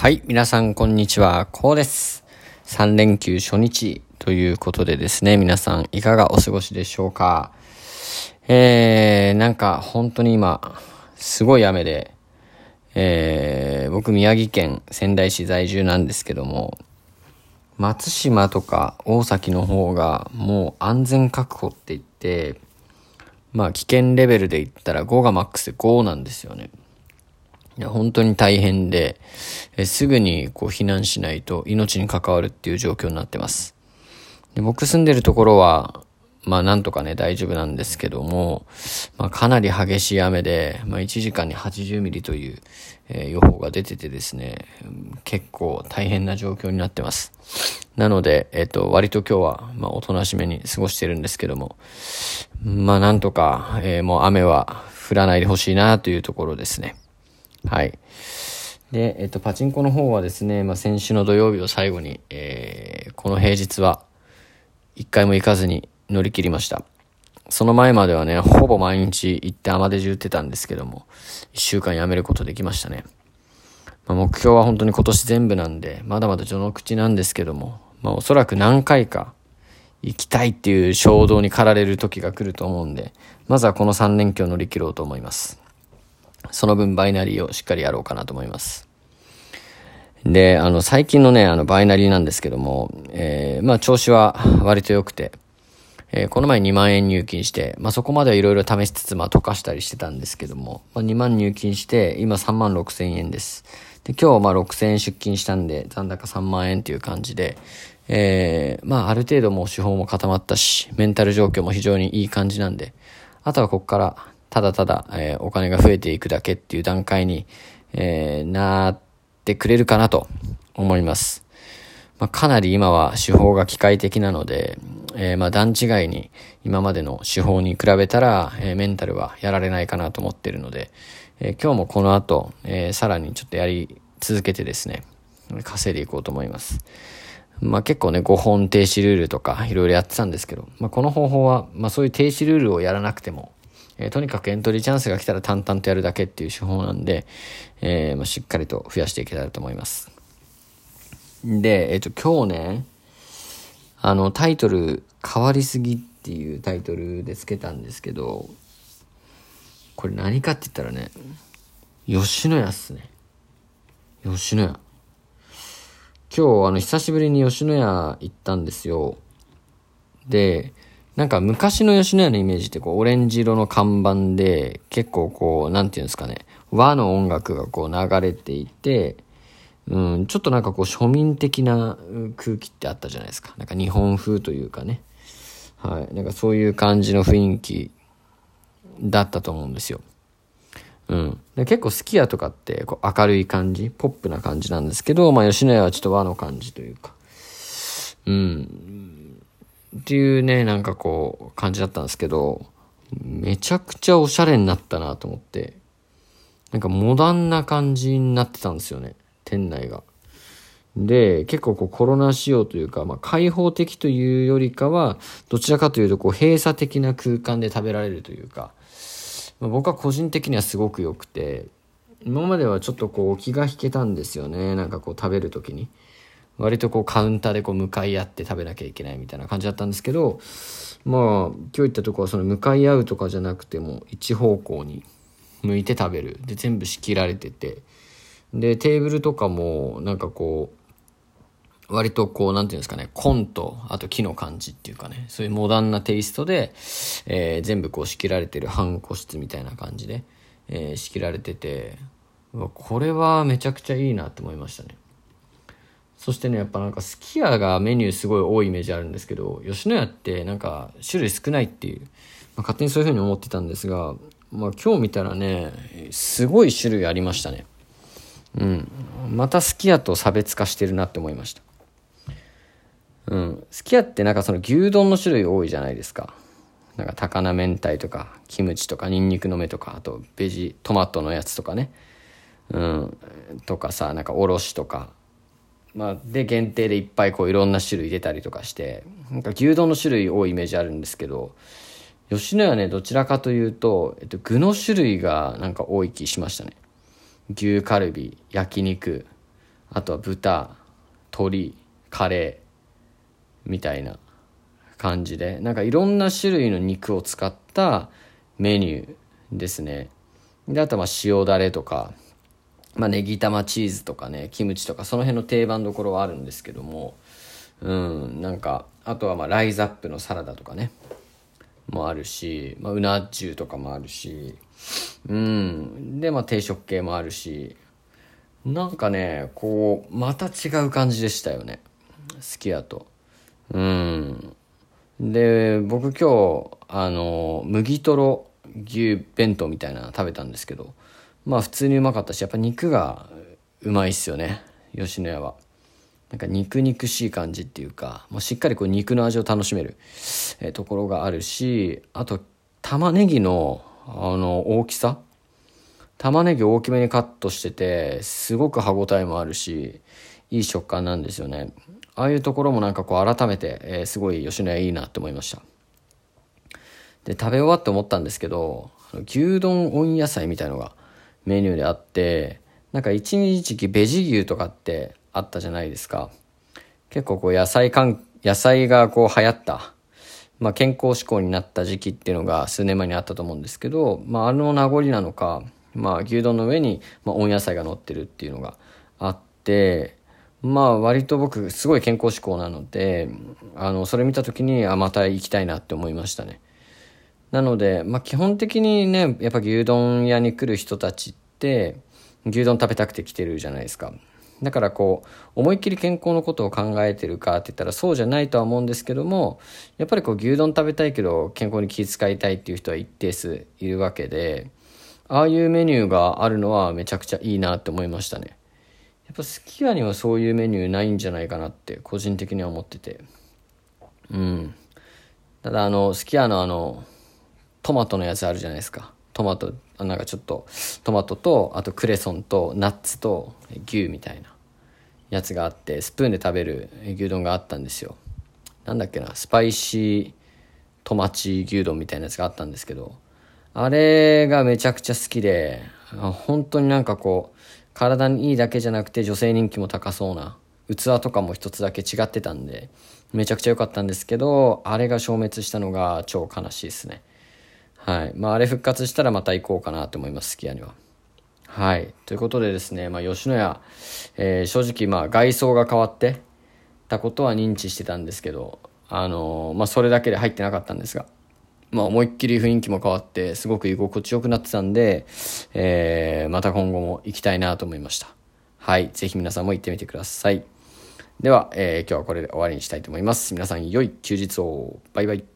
はい、皆さんこんにちは、こうです。3連休初日ということでですね、皆さんいかがお過ごしでしょうか？えー、なんか本当に今、すごい雨で、えー、僕宮城県仙台市在住なんですけども、松島とか大崎の方がもう安全確保って言って、まあ危険レベルで言ったら5がマックスで5なんですよね。本当に大変で、えすぐにこう避難しないと命に関わるっていう状況になってます。で僕住んでるところは、まあなんとかね大丈夫なんですけども、まあかなり激しい雨で、まあ1時間に80ミリという、えー予報が出ててですね、結構大変な状況になってます。なので、えっ、と、割と今日は、まあおとなしめに過ごしてるんですけども、まあなんとか、えーもう雨は降らないでほしいなというところですね。はい。で、えっと、パチンコの方はですね、まあ、先週の土曜日を最後に、えーこの平日は、一回も行かずに乗り切りました。その前まではね、ほぼ毎日行って雨で中ってたんですけども、一週間やめることできましたね。まあ、目標は本当に今年全部なんで、まだまだ序の口なんですけども、まあ、おそらく何回か行きたいっていう衝動に駆られる時が来ると思うんで、まずはこの3連休を乗り切ろうと思います。その分バイナリーをしっかりやろうかなと思います。で、あの、最近のね、あの、バイナリーなんですけども、えー、まあ、調子は割と良くて、えーこの前2万円入金して、まあ、そこまではいろいろ試しつつ、まあ、溶かしたりしてたんですけども、まあ、2万入金して、今3万6千円です。で、今日、まあ、6千円出金したんで、残高3万円っていう感じで、えー、まあ、ある程度もう手法も固まったし、メンタル状況も非常にいい感じなんで、あとはここから、ただただ、えーお金が増えていくだけっていう段階に、えーなってくれるかなと思います。まあ、かなり今は手法が機械的なので、えーまあ段違いに今までの手法に比べたら、えーメンタルはやられないかなと思ってるので、えー今日もこの後、えーさらにちょっとやり続けてですね、稼いでいこうと思います。まあ結構ね、5本停止ルールとかいろいろやってたんですけど、まあこの方法は、まあそういう停止ルールをやらなくても、えーとにかくエントリーチャンスが来たら淡々とやるだけっていう手法なんで、えーまあしっかりと増やしていけたらと思います。で、えっ、と、今日ね、あの、タイトル、変わりすぎっていうタイトルでつけたんですけど、これ何かって言ったらね、吉野家っすね。吉野家。今日、あの、久しぶりに吉野家行ったんですよ。で、なんか昔の吉野家のイメージってこう、オレンジ色の看板で、結構こう、なんていうんですかね、和の音楽がこう流れていて、うん、ちょっとなんかこう庶民的な空気ってあったじゃないですか。なんか日本風というかね。はい。なんかそういう感じの雰囲気だったと思うんですよ。うん。で結構すき家とかってこう明るい感じ、ポップな感じなんですけど、まあ吉野家はちょっと和の感じというか。うん。っていうね、なんかこう感じだったんですけど、めちゃくちゃおしゃれになったなと思って。なんかモダンな感じになってたんですよね。店内が。で、結構こうコロナ仕様というか、まあ開放的というよりかは、どちらかというとこう閉鎖的な空間で食べられるというか、まあ、僕は個人的にはすごく良くて、今まではちょっとこう気が引けたんですよね。なんかこう食べるときに。割とこうカウンターでこう向かい合って食べなきゃいけないみたいな感じだったんですけど、まあ今日行ったとこはその向かい合うとかじゃなくても一方向に向いて食べる。で、全部仕切られてて。で、テーブルとかもなんかこう、割とこう、なんていうんですかね、紺と、あと木の感じっていうかね、そういうモダンなテイストで、えー全部こう仕切られてる半個室みたいな感じで、えー仕切られてて、これはめちゃくちゃいいなって思いましたね。そしてね、やっぱなんかすき家がメニューすごい多いイメージあるんですけど、吉野家ってなんか種類少ないっていう、まあ、勝手にそういう風に思ってたんですが、まあ今日見たらね、すごい種類ありましたね。うん。またすき家と差別化してるなって思いました。うん。すき家ってなんかその牛丼の種類多いじゃないですか。なんか高菜明太とか、キムチとか、ニンニクの芽とか、あとベジ、トマトのやつとかね。うん。とかさ、なんかおろしとか。まあ、で、限定でいっぱいこういろんな種類出たりとかして、なんか牛丼の種類多いイメージあるんですけど、吉野家ね、どちらかというと、えっと、具の種類がなんか多い気しましたね。牛カルビ、焼肉、あとは豚、鶏、カレー、みたいな感じで、なんかいろんな種類の肉を使ったメニューですね。で、あとはまあ塩だれとか、まあネギ玉チーズとかね、キムチとかその辺の定番どころはあるんですけども、うん、なんか、あとはまあライズアップのサラダとかね、もあるし、まあ、うな重とかもあるし、うん。で、まあ、定食系もあるし、なんかね、こう、また違う感じでしたよね。すき家と。うん。で、僕今日、あの、麦とろ牛弁当みたいなの食べたんですけど、まあ普通にうまかったし、やっぱ肉がうまいっすよね。吉野家は。なんか肉肉しい感じっていうか、もうしっかりこう肉の味を楽しめる、えー、ところがあるし、あと玉ねぎのあの大きさ？玉ねぎ大きめにカットしてて、すごく歯ごたえもあるし、いい食感なんですよね。ああいうところもなんかこう改めて、えー、すごい吉野家いいなって思いました。で、食べ終わって思ったんですけど、牛丼温野菜みたいのがメニューであって、なんか一時期ベジ牛とかってあったじゃないですか。結構こう野菜かん、野菜がこう流行った、まあ健康志向になった時期っていうのが数年前にあったと思うんですけど、まああの名残なのか、まあ牛丼の上に、まあ、温野菜が乗ってるっていうのがあって、まあ割と僕すごい健康志向なので、あの、それ見た時に、あ、また行きたいなって思いましたね。なので、まあ基本的にね、やっぱ牛丼屋に来る人たちって、牛丼食べたくて来てるじゃないですか。だからこう、思いっきり健康のことを考えてるかって言ったらそうじゃないとは思うんですけども、やっぱりこう牛丼食べたいけど健康に気遣いたいっていう人は一定数いるわけで、ああいうメニューがあるのはめちゃくちゃいいなって思いましたね。やっぱすき家にはそういうメニューないんじゃないかなって個人的には思ってて。うん。ただあの、すき家のあの、トマトのやつあるじゃないですか。トマト、なんかちょっと、トマトと、あとクレソンと、ナッツと、牛みたいなやつがあって、スプーンで食べる牛丼があったんですよ。なんだっけな、スパイシートマチ牛丼みたいなやつがあったんですけど、あれがめちゃくちゃ好きで、本当になんかこう、体にいいだけじゃなくて女性人気も高そうな、器とかも一つだけ違ってたんで、めちゃくちゃ良かったんですけど、あれが消滅したのが超悲しいですね。はい。まあ、あれ復活したらまた行こうかなと思います、すき家には。はい。ということでですね、まあ、吉野家、えー、正直、まあ、外装が変わってたことは認知してたんですけど、あのー、まあ、それだけで入ってなかったんですが、まあ、思いっきり雰囲気も変わって、すごく居心地よくなってたんで、えー、また今後も行きたいなと思いました。はい。ぜひ皆さんも行ってみてください。では、えー、今日はこれで終わりにしたいと思います。皆さん、良い休日を。バイバイ。